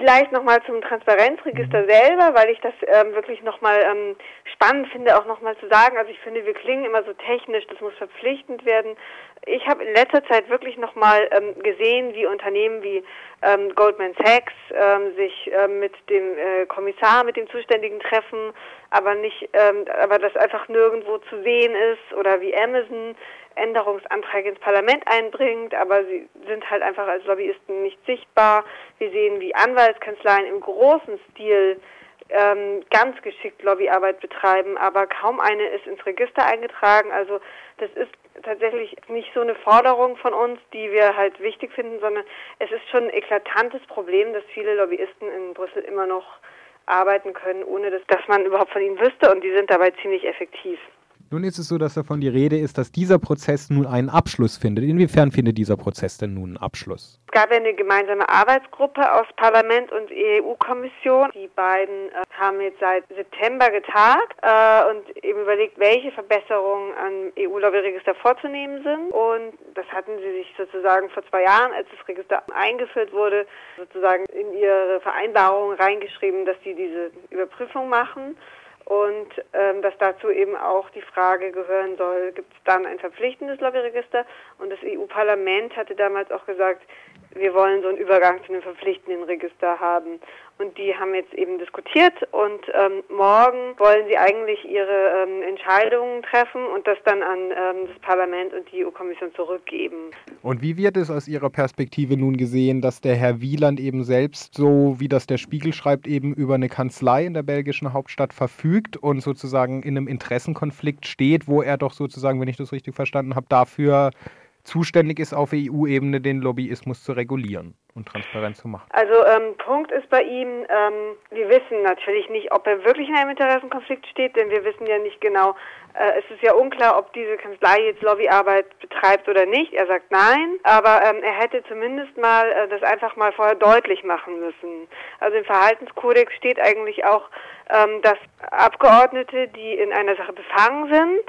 Vielleicht nochmal zum Transparenzregister selber, weil ich das ähm, wirklich nochmal ähm, spannend finde, auch nochmal zu sagen. Also ich finde, wir klingen immer so technisch, das muss verpflichtend werden. Ich habe in letzter Zeit wirklich nochmal ähm, gesehen, wie Unternehmen wie ähm, Goldman Sachs ähm, sich ähm, mit dem äh, Kommissar, mit dem Zuständigen treffen, aber nicht, ähm, aber das einfach nirgendwo zu sehen ist oder wie Amazon Änderungsanträge ins Parlament einbringt, aber sie sind halt einfach als Lobbyisten nicht sichtbar. Wir sehen, wie Anwaltskanzleien im großen Stil ähm, ganz geschickt Lobbyarbeit betreiben, aber kaum eine ist ins Register eingetragen. Also das ist tatsächlich nicht so eine Forderung von uns, die wir halt wichtig finden, sondern es ist schon ein eklatantes Problem, dass viele Lobbyisten in Brüssel immer noch arbeiten können, ohne dass, dass man überhaupt von ihnen wüsste und die sind dabei ziemlich effektiv. Nun ist es so, dass davon die Rede ist, dass dieser Prozess nun einen Abschluss findet. Inwiefern findet dieser Prozess denn nun einen Abschluss? Es gab eine gemeinsame Arbeitsgruppe aus Parlament und EU-Kommission. Die beiden äh, haben jetzt seit September getagt äh, und eben überlegt, welche Verbesserungen an EU-Lobbyregister vorzunehmen sind. Und das hatten sie sich sozusagen vor zwei Jahren, als das Register eingeführt wurde, sozusagen in ihre Vereinbarung reingeschrieben, dass sie diese Überprüfung machen und ähm, dass dazu eben auch die Frage gehören soll, gibt es dann ein verpflichtendes Lobbyregister? Und das EU-Parlament hatte damals auch gesagt, wir wollen so einen Übergang zu einem verpflichtenden Register haben. Und die haben jetzt eben diskutiert und ähm, morgen wollen sie eigentlich ihre ähm, Entscheidungen treffen und das dann an ähm, das Parlament und die EU-Kommission zurückgeben. Und wie wird es aus Ihrer Perspektive nun gesehen, dass der Herr Wieland eben selbst, so wie das der Spiegel schreibt, eben über eine Kanzlei in der belgischen Hauptstadt verfügt und sozusagen in einem Interessenkonflikt steht, wo er doch sozusagen, wenn ich das richtig verstanden habe, dafür zuständig ist, auf EU-Ebene den Lobbyismus zu regulieren und transparent zu machen. Also ähm, Punkt ist bei ihm, ähm, wir wissen natürlich nicht, ob er wirklich in einem Interessenkonflikt steht, denn wir wissen ja nicht genau, äh, es ist ja unklar, ob diese Kanzlei jetzt Lobbyarbeit betreibt oder nicht. Er sagt nein, aber ähm, er hätte zumindest mal äh, das einfach mal vorher deutlich machen müssen. Also im Verhaltenskodex steht eigentlich auch, ähm, dass Abgeordnete, die in einer Sache befangen sind,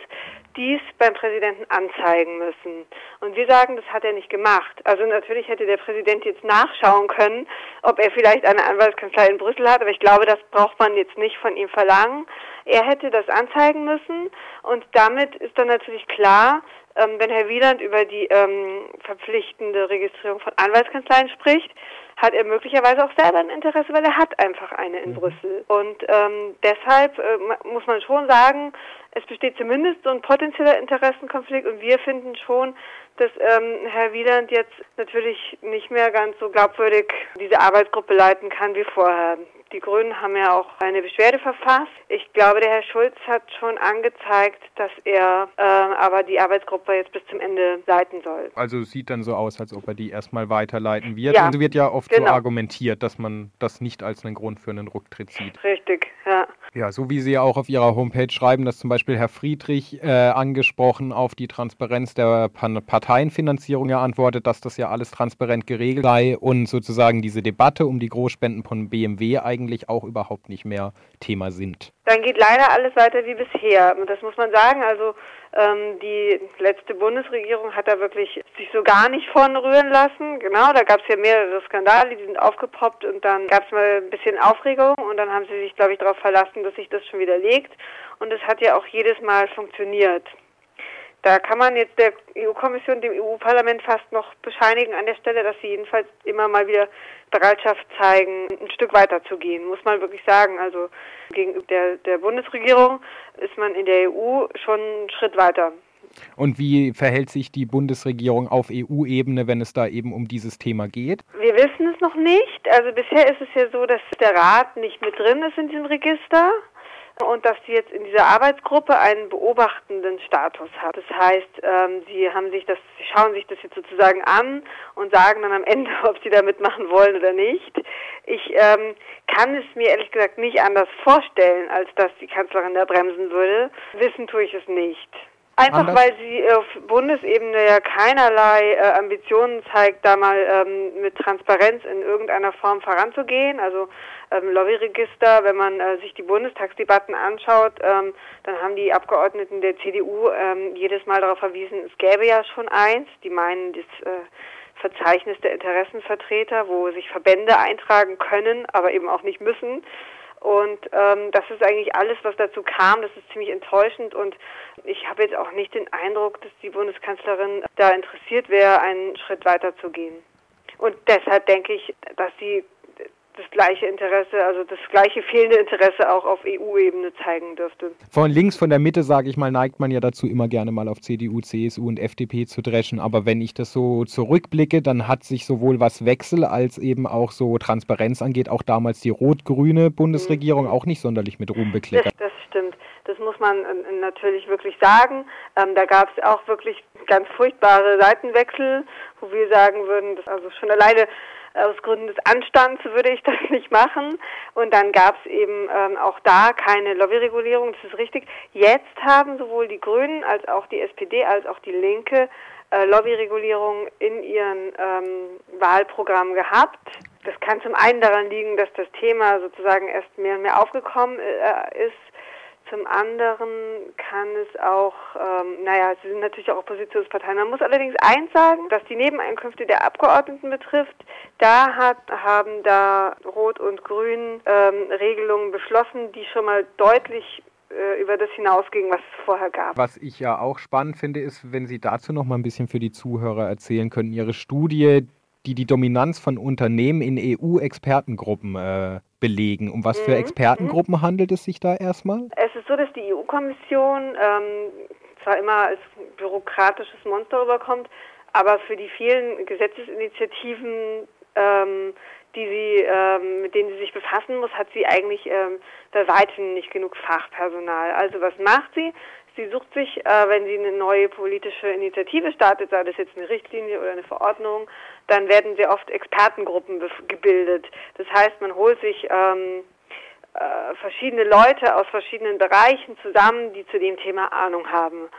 dies beim Präsidenten anzeigen müssen. Und wir sagen, das hat er nicht gemacht. Also natürlich hätte der Präsident jetzt nachschauen können, ob er vielleicht eine Anwaltskanzlei in Brüssel hat, aber ich glaube, das braucht man jetzt nicht von ihm verlangen. Er hätte das anzeigen müssen und damit ist dann natürlich klar, ähm, wenn Herr Wieland über die ähm, verpflichtende Registrierung von Anwaltskanzleien spricht, hat er möglicherweise auch selber ein Interesse, weil er hat einfach eine in mhm. Brüssel. Und ähm, deshalb äh, muss man schon sagen, es besteht zumindest so ein potenzieller Interessenkonflikt und wir finden schon, dass ähm, Herr Wieland jetzt natürlich nicht mehr ganz so glaubwürdig diese Arbeitsgruppe leiten kann wie vorher. Die Grünen haben ja auch eine Beschwerde verfasst. Ich glaube, der Herr Schulz hat schon angezeigt, dass er äh, aber die Arbeitsgruppe jetzt bis zum Ende leiten soll. Also es sieht dann so aus, als ob er die erstmal weiterleiten wird. Ja, und wird ja oft genau. so argumentiert, dass man das nicht als einen Grund für einen Rücktritt sieht. Richtig, ja. Ja, so wie Sie ja auch auf Ihrer Homepage schreiben, dass zum Beispiel Herr Friedrich äh, angesprochen auf die Transparenz der Parteienfinanzierung ja antwortet, dass das ja alles transparent geregelt sei und sozusagen diese Debatte um die Großspenden von BMW eigentlich auch überhaupt nicht mehr Thema sind. Dann geht leider alles weiter wie bisher. Das muss man sagen. Also ähm, die letzte Bundesregierung hat da wirklich sich so gar nicht von rühren lassen. Genau, da gab es ja mehrere Skandale, die sind aufgepoppt und dann gab es mal ein bisschen Aufregung und dann haben sie sich, glaube ich, darauf verlassen, dass sich das schon widerlegt. Und es hat ja auch jedes Mal funktioniert. Da kann man jetzt der EU-Kommission, dem EU-Parlament fast noch bescheinigen an der Stelle, dass sie jedenfalls immer mal wieder Bereitschaft zeigen, ein Stück weiter zu gehen, muss man wirklich sagen. Also gegenüber der, der Bundesregierung ist man in der EU schon einen Schritt weiter. Und wie verhält sich die Bundesregierung auf EU-Ebene, wenn es da eben um dieses Thema geht? Wir wissen es noch nicht. Also bisher ist es ja so, dass der Rat nicht mit drin ist in diesem Register und dass sie jetzt in dieser Arbeitsgruppe einen beobachtenden Status hat. Das heißt, ähm, sie haben sich das, sie schauen sich das jetzt sozusagen an und sagen dann am Ende, ob sie da mitmachen wollen oder nicht. Ich ähm, kann es mir ehrlich gesagt nicht anders vorstellen, als dass die Kanzlerin da bremsen würde. Wissen tue ich es nicht. Einfach Anders? weil sie auf Bundesebene ja keinerlei äh, Ambitionen zeigt, da mal ähm, mit Transparenz in irgendeiner Form voranzugehen. Also ähm, Lobbyregister, wenn man äh, sich die Bundestagsdebatten anschaut, ähm, dann haben die Abgeordneten der CDU ähm, jedes Mal darauf verwiesen, es gäbe ja schon eins. Die meinen, das äh, Verzeichnis der Interessenvertreter, wo sich Verbände eintragen können, aber eben auch nicht müssen. Und ähm, das ist eigentlich alles, was dazu kam. Das ist ziemlich enttäuschend und ich habe jetzt auch nicht den Eindruck, dass die Bundeskanzlerin da interessiert wäre, einen Schritt weiter zu gehen. Und deshalb denke ich, dass sie das gleiche Interesse, also das gleiche fehlende Interesse auch auf EU-Ebene zeigen dürfte. Von links, von der Mitte, sage ich mal, neigt man ja dazu, immer gerne mal auf CDU, CSU und FDP zu dreschen. Aber wenn ich das so zurückblicke, dann hat sich sowohl was Wechsel als eben auch so Transparenz angeht, auch damals die rot-grüne Bundesregierung mhm. auch nicht sonderlich mit Ruhm bekleckert. Das, das stimmt. Das muss man äh, natürlich wirklich sagen. Ähm, da gab es auch wirklich ganz furchtbare Seitenwechsel, wo wir sagen würden, dass also schon alleine aus Gründen des Anstands würde ich das nicht machen. Und dann gab es eben ähm, auch da keine Lobbyregulierung, das ist richtig. Jetzt haben sowohl die Grünen als auch die SPD als auch die Linke äh, Lobbyregulierung in ihren ähm, Wahlprogrammen gehabt. Das kann zum einen daran liegen, dass das Thema sozusagen erst mehr und mehr aufgekommen äh, ist zum anderen kann es auch, ähm, naja, sie sind natürlich auch Oppositionsparteien. Man muss allerdings eins sagen, was die Nebeneinkünfte der Abgeordneten betrifft, da hat, haben da Rot und Grün ähm, Regelungen beschlossen, die schon mal deutlich äh, über das hinausging, was es vorher gab. Was ich ja auch spannend finde, ist, wenn Sie dazu noch mal ein bisschen für die Zuhörer erzählen können, Ihre Studie, die die Dominanz von Unternehmen in EU-Expertengruppen äh, belegen. Um was für mhm. Expertengruppen mhm. handelt es sich da erstmal? Es ist so, dass die EU-Kommission ähm, zwar immer als bürokratisches Monster rüberkommt, aber für die vielen Gesetzesinitiativen, ähm, die sie, ähm, mit denen sie sich befassen muss, hat sie eigentlich ähm, bei weitem nicht genug Fachpersonal. Also was macht sie? Sie sucht sich, äh, wenn sie eine neue politische Initiative startet, sei das jetzt eine Richtlinie oder eine Verordnung, dann werden sehr oft Expertengruppen gebildet. Das heißt, man holt sich ähm, äh, verschiedene Leute aus verschiedenen Bereichen zusammen, die zu dem Thema Ahnung haben.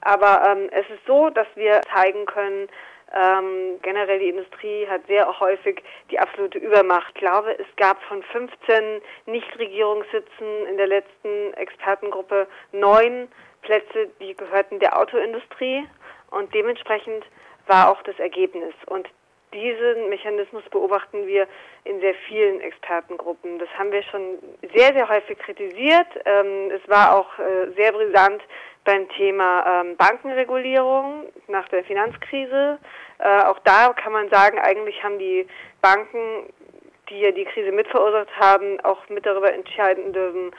Aber ähm, es ist so, dass wir zeigen können, ähm, generell die Industrie hat sehr häufig die absolute Übermacht. Ich glaube, es gab von 15 Nichtregierungssitzen in der letzten Expertengruppe neun Plätze, die gehörten der Autoindustrie und dementsprechend war auch das Ergebnis. Und diesen Mechanismus beobachten wir in sehr vielen Expertengruppen. Das haben wir schon sehr, sehr häufig kritisiert. Ähm, es war auch äh, sehr brisant beim Thema ähm, Bankenregulierung nach der Finanzkrise. Äh, auch da kann man sagen, eigentlich haben die Banken, die ja die Krise mitverursacht haben, auch mit darüber entscheiden dürfen,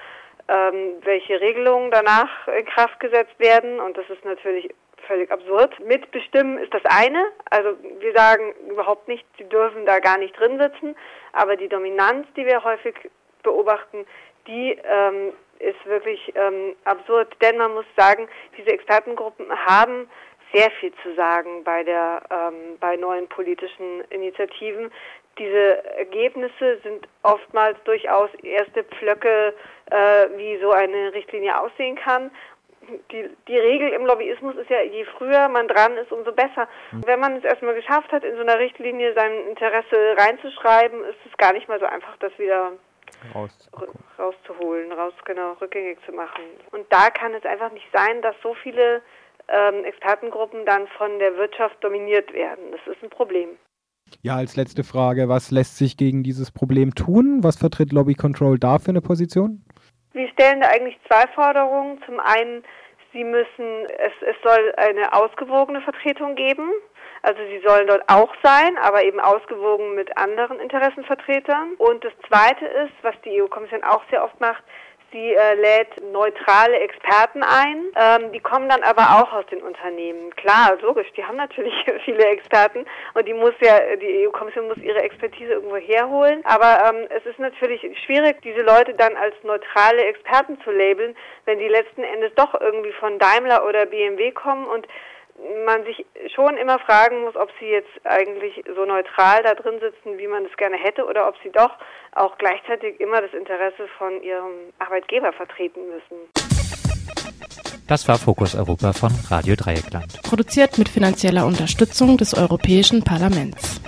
ähm, welche Regelungen danach in Kraft gesetzt werden. Und das ist natürlich völlig absurd. Mitbestimmen ist das eine. Also wir sagen überhaupt nicht, sie dürfen da gar nicht drin sitzen. Aber die Dominanz, die wir häufig beobachten, die ähm, ist wirklich ähm, absurd. Denn man muss sagen, diese Expertengruppen haben sehr viel zu sagen bei der ähm, bei neuen politischen Initiativen. Diese Ergebnisse sind oftmals durchaus erste Pflöcke, äh, wie so eine Richtlinie aussehen kann. Die, die Regel im Lobbyismus ist ja, je früher man dran ist, umso besser. Mhm. Wenn man es erstmal geschafft hat, in so einer Richtlinie sein Interesse reinzuschreiben, ist es gar nicht mal so einfach, das wieder rauszuholen, raus genau rückgängig zu machen. Und da kann es einfach nicht sein, dass so viele ähm, Expertengruppen dann von der Wirtschaft dominiert werden. Das ist ein Problem. Ja, als letzte Frage, was lässt sich gegen dieses Problem tun? Was vertritt Lobby Control da für eine Position? Wir stellen da eigentlich zwei Forderungen. Zum einen, sie müssen, es, es soll eine ausgewogene Vertretung geben. Also sie sollen dort auch sein, aber eben ausgewogen mit anderen Interessenvertretern. Und das Zweite ist, was die EU-Kommission auch sehr oft macht, Sie äh, lädt neutrale Experten ein. Ähm, die kommen dann aber auch aus den Unternehmen. Klar, logisch, die haben natürlich viele Experten und die muss ja, die EU-Kommission muss ihre Expertise irgendwo herholen. Aber ähm, es ist natürlich schwierig, diese Leute dann als neutrale Experten zu labeln, wenn die letzten Endes doch irgendwie von Daimler oder BMW kommen und man sich schon immer fragen muss, ob sie jetzt eigentlich so neutral da drin sitzen, wie man es gerne hätte, oder ob sie doch auch gleichzeitig immer das Interesse von ihrem Arbeitgeber vertreten müssen. Das war Fokus Europa von Radio Dreieckland. Produziert mit finanzieller Unterstützung des Europäischen Parlaments.